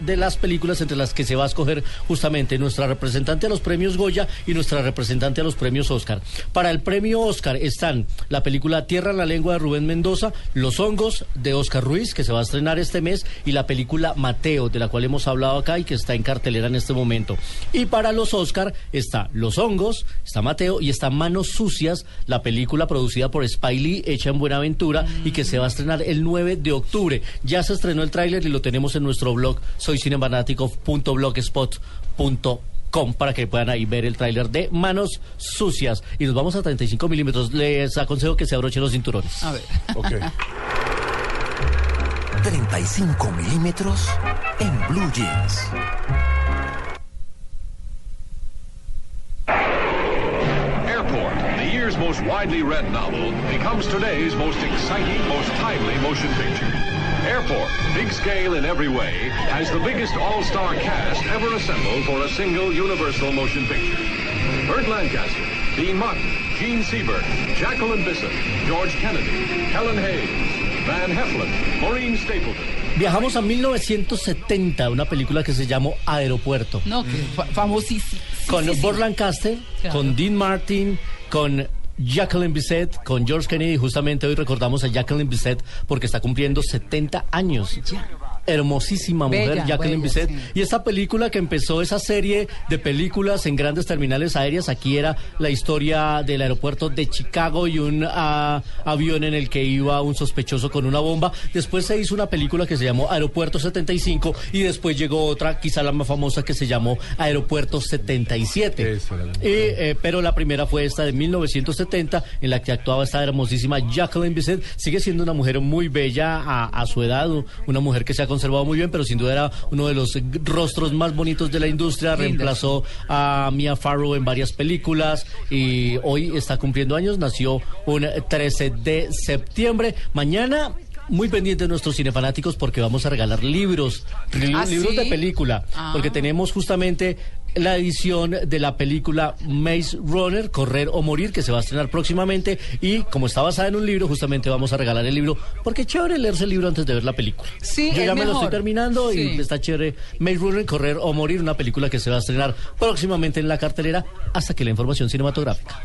de las películas entre las que se va a escoger justamente nuestra representante a los premios Goya y nuestra representante a los premios Oscar. Para el premio Oscar están la película Tierra en la lengua de Rubén Mendoza, Los hongos de Oscar Ruiz, que se va a estrenar este mes, y la película Mateo, de la cual hemos hablado acá y que está en cartelera en este momento. Y para los Oscar está Los hongos, está Mateo y está Manos Sucias, la película producida por Spiley, hecha en Buenaventura y que se va a estrenar el 9 de octubre. Ya se estrenó el tráiler y lo tenemos en nuestro blog soycinefanático.blogspot.com para que puedan ahí ver el tráiler de Manos Sucias. Y nos vamos a 35 milímetros. Les aconsejo que se abrochen los cinturones. A ver. Ok. 35 milímetros en Blue Jeans. Airport, the year's most widely read novel, becomes today's most exciting, most timely motion picture. Airport, big scale in every way, has the biggest all-star cast ever assembled for a single universal motion picture. Burt Lancaster, Dean Martin, Gene Seberg, Jacqueline Bisson, George Kennedy, Helen Hayes, Van Heflin, Maureen Stapleton. Viajamos a 1970, una película que se llamó Aeropuerto. No, que fa- famosísimo. Con Burt Lancaster, Claro. con Dean Martin, con Jacqueline Bisset, con George Kennedy. Justamente hoy recordamos a Jacqueline Bisset porque está cumpliendo 70 años. Hermosísima mujer, Bella, Jacqueline Bisset. sí. Y esta película que empezó esa serie de películas en grandes terminales aéreas, aquí era la historia del aeropuerto de Chicago y un ah, avión en el que iba un sospechoso con una bomba. Después se hizo una película que se llamó Aeropuerto 75 y después llegó otra, quizá la más famosa, que se llamó Aeropuerto 77. Esa era la Y, eh, pero la primera fue esta de 1970, en la que actuaba esta hermosísima Jacqueline Bisset. Sigue siendo una mujer muy bella a, a su edad, una mujer que se ha conservado muy bien, pero sin duda era uno de los rostros más bonitos de la industria. Reemplazó a Mia Farrow en varias películas y hoy está cumpliendo años. Nació un 13 de septiembre. Mañana. Muy pendientes de nuestros cinefanáticos porque vamos a regalar libros, li- ¿Ah, libros sí? de película, Ah. porque tenemos justamente la edición de la película Maze Runner, Correr o Morir, que se va a estrenar próximamente. Y como está basada en un libro, justamente vamos a regalar el libro, porque es chévere leerse el libro antes de ver la película. Sí, Yo es ya me lo estoy terminando Sí. y está chévere. Maze Runner, Correr o Morir, una película que se va a estrenar próximamente en la cartelera hasta que la información cinematográfica.